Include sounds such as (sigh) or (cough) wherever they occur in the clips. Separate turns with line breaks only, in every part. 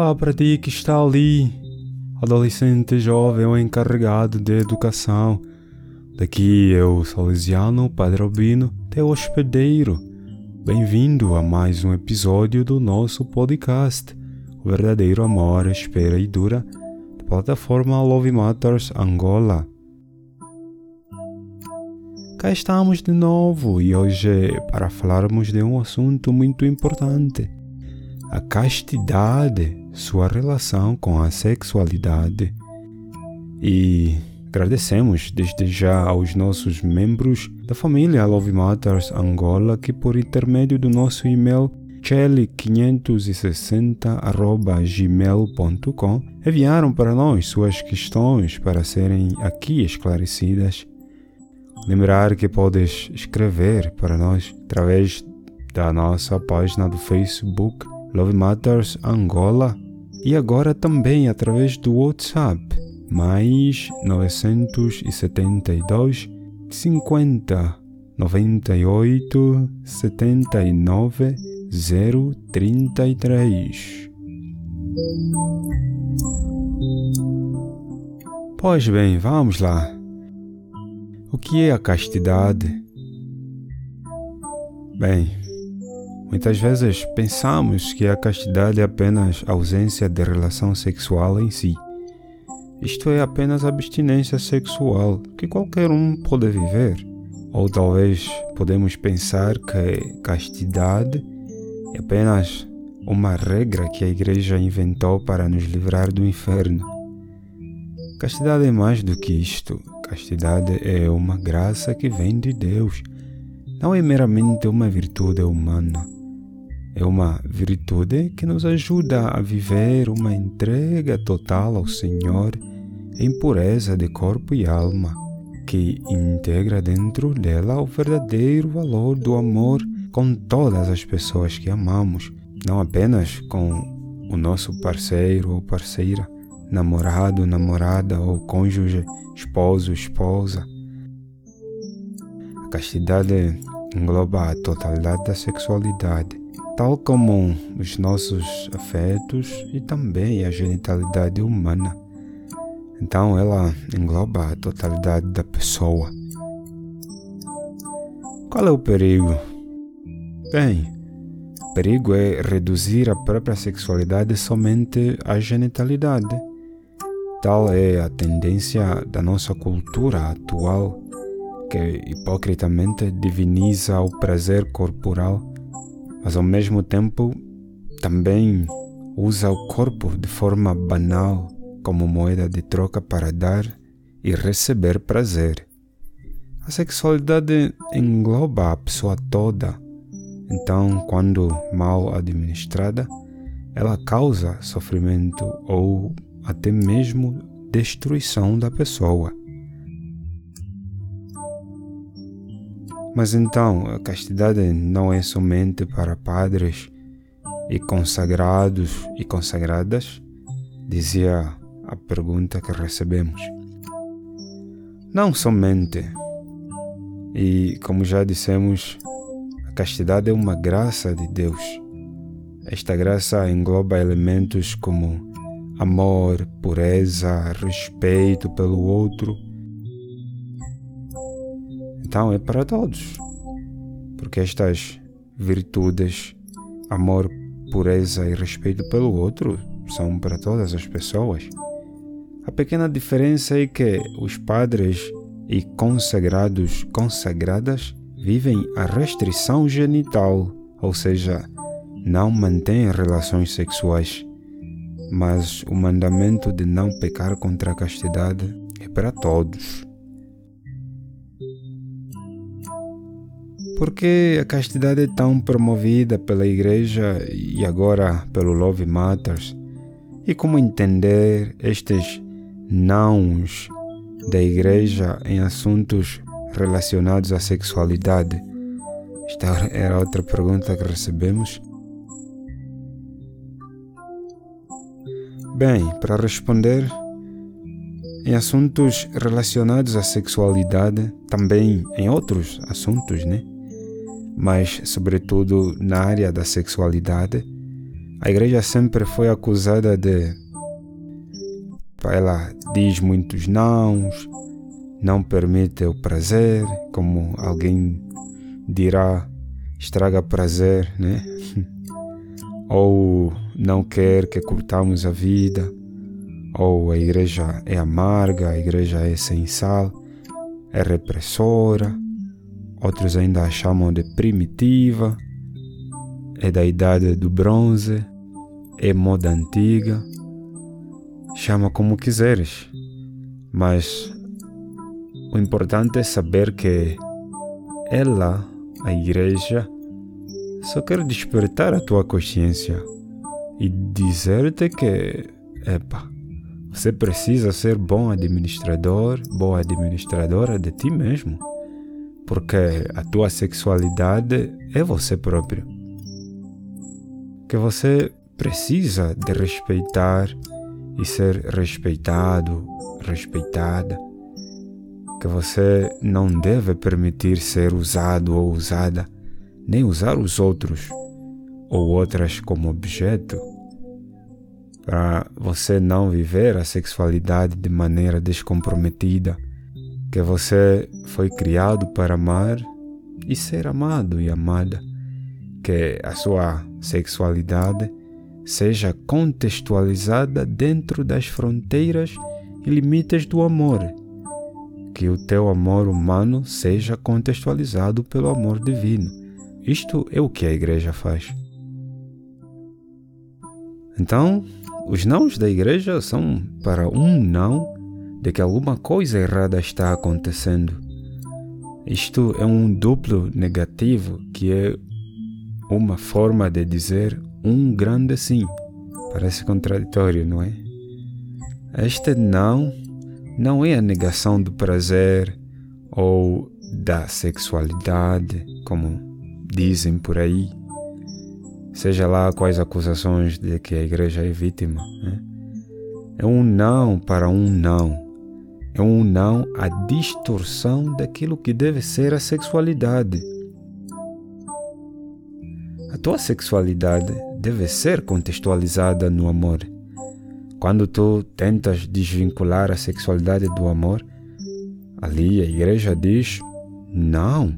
Olá para ti que está ali, adolescente jovem ou encarregado de educação. Daqui eu, Salesiano Padre Albino, teu hospedeiro. Bem-vindo a mais um episódio do nosso podcast, O Verdadeiro Amor Espera e Dura, da plataforma Love Matters Angola. Cá estamos de novo e hoje para falarmos de um assunto muito importante: a castidade, sua relação com a sexualidade. E agradecemos desde já aos nossos membros da família Love Matters Angola que, por intermédio do nosso e-mail chele560.gmail.com enviaram para nós suas questões para serem aqui esclarecidas Lembrar que podes escrever para nós através da nossa página do Facebook Love Matters Angola e agora também através do WhatsApp mais 972 50 98 79 033. Pois bem, vamos lá. O que é a castidade? Bem, muitas vezes pensamos que a castidade é apenas ausência de relação sexual em si. Isto é apenas abstinência sexual que qualquer um pode viver. Ou talvez podemos pensar que castidade é apenas uma regra que a igreja inventou para nos livrar do inferno. Castidade é mais do que isto. Castidade é uma graça que vem de Deus. Não é meramente uma virtude humana. É uma virtude que nos ajuda a viver uma entrega total ao Senhor em pureza de corpo e alma, que integra dentro dela o verdadeiro valor do amor com todas as pessoas que amamos, não apenas com o nosso parceiro ou parceira, namorado, namorada ou cônjuge esposo, esposa. A castidade engloba a totalidade da sexualidade, tal como os nossos afetos e também a genitalidade humana. Então ela engloba a totalidade da pessoa. Qual é o perigo? Bem, o perigo é reduzir a própria sexualidade somente à genitalidade Tal é a tendência da nossa cultura atual, que hipocritamente diviniza o prazer corporal, mas ao mesmo tempo também usa o corpo de forma banal como moeda de troca para dar e receber prazer. A sexualidade engloba a pessoa toda, então, quando mal administrada, ela causa sofrimento ou até mesmo destruição da pessoa. Mas então, a castidade não é somente para padres e consagrados e consagradas? Dizia a pergunta que recebemos. Não somente. E, como já dissemos, a castidade é uma graça de Deus. Esta graça engloba elementos como amor, pureza, respeito pelo outro. Então é para todos, porque estas virtudes, amor, pureza e respeito pelo outro, são para todas as pessoas. A pequena diferença é que os padres e consagrados, consagradas, vivem a restrição genital, ou seja, não mantêm relações sexuais mas o mandamento de não pecar contra a castidade é para todos. Por que a castidade é tão promovida pela Igreja e agora pelo Love Matters? E como entender estes nãos da Igreja em assuntos relacionados à sexualidade? Esta era outra pergunta que recebemos. Bem, para responder, em assuntos relacionados à sexualidade, também em outros assuntos, né? Mas, sobretudo na área da sexualidade, a igreja sempre foi acusada de. Ela diz muitos nãos, não permite o prazer, como alguém dirá, estraga prazer, né? (laughs) ou não quer que curtamos a vida, ou a igreja é amarga, a igreja é sem sal, é repressora, outros ainda a chamam de primitiva, é da idade do bronze, é moda antiga, chama como quiseres, mas o importante é saber que ela, a igreja, só quer despertar a tua consciência e dizer-te que, epa, você precisa ser bom administrador, boa administradora de ti mesmo, porque a tua sexualidade é você próprio. Que você precisa de respeitar e ser respeitado, respeitada. Que você não deve permitir ser usado ou usada, nem usar os outros ou outras como objeto para você não viver a sexualidade de maneira descomprometida, que você foi criado para amar e ser amado e amada, que a sua sexualidade seja contextualizada dentro das fronteiras e limites do amor, que o teu amor humano seja contextualizado pelo amor divino. Isto é o que a igreja faz. Então, os nãos da igreja são para um não de que alguma coisa errada está acontecendo. Isto é um duplo negativo que é uma forma de dizer um grande sim. Parece contraditório, não é? Este não não é a negação do prazer ou da sexualidade, como dizem por aí seja lá quais acusações de que a igreja é vítima. Né? É um não para um não. É um não à distorção daquilo que deve ser a sexualidade. A tua sexualidade deve ser contextualizada no amor. Quando tu tentas desvincular a sexualidade do amor, ali a igreja diz não.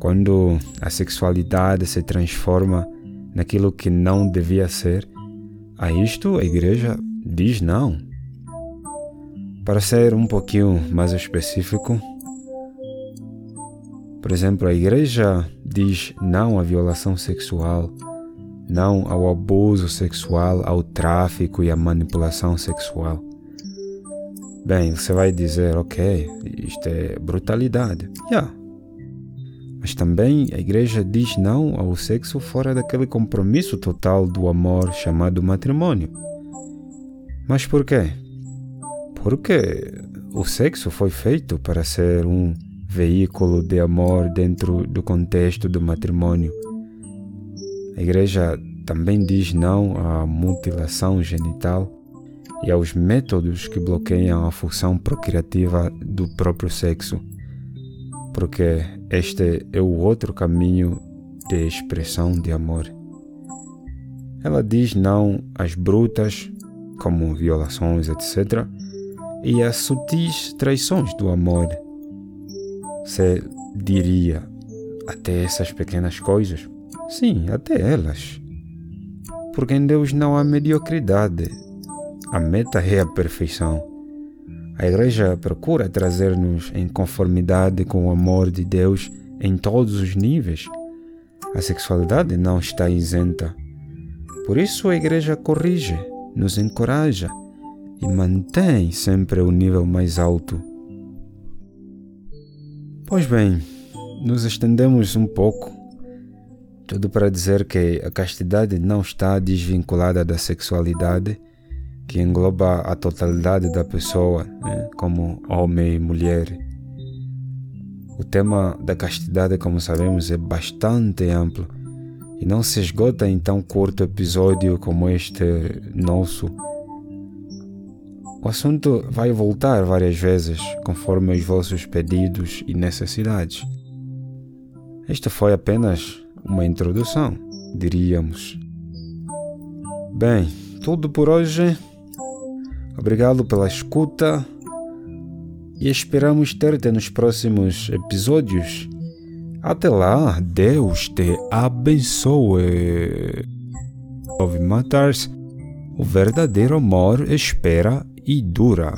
Quando a sexualidade se transforma naquilo que não devia ser, a isto a igreja diz não. Para ser um pouquinho mais específico, por exemplo, a igreja diz não à violação sexual, não ao abuso sexual, ao tráfico e à manipulação sexual. Bem, você vai dizer, ok, isto é brutalidade. Yeah, mas também a igreja diz não ao sexo fora daquele compromisso total do amor chamado matrimônio. Mas por quê? Porque o sexo foi feito para ser um veículo de amor dentro do contexto do matrimônio. A igreja também diz não à mutilação genital e aos métodos que bloqueiam a função procriativa do próprio sexo porque este é o outro caminho de expressão de amor. Ela diz não às brutas, como violações, etc., e às sutis traições do amor. Você diria até essas pequenas coisas? Sim, até elas. Porque em Deus não há mediocridade. A meta é a perfeição. A Igreja procura trazer-nos em conformidade com o amor de Deus em todos os níveis. A sexualidade não está isenta. Por isso a Igreja corrige, nos encoraja e mantém sempre o nível mais alto. Pois bem, nos estendemos um pouco. Tudo para dizer que a castidade não está desvinculada da sexualidade que engloba a totalidade da pessoa, né, como homem e mulher. O tema da castidade, como sabemos, é bastante amplo e não se esgota em tão curto episódio como este nosso. O assunto vai voltar várias vezes conforme os vossos pedidos e necessidades. Esta foi apenas uma introdução, diríamos. Bem, tudo por hoje. Obrigado pela escuta e esperamos ter-te nos próximos episódios. Até lá, Deus te abençoe. Love Matters, o verdadeiro amor espera e dura.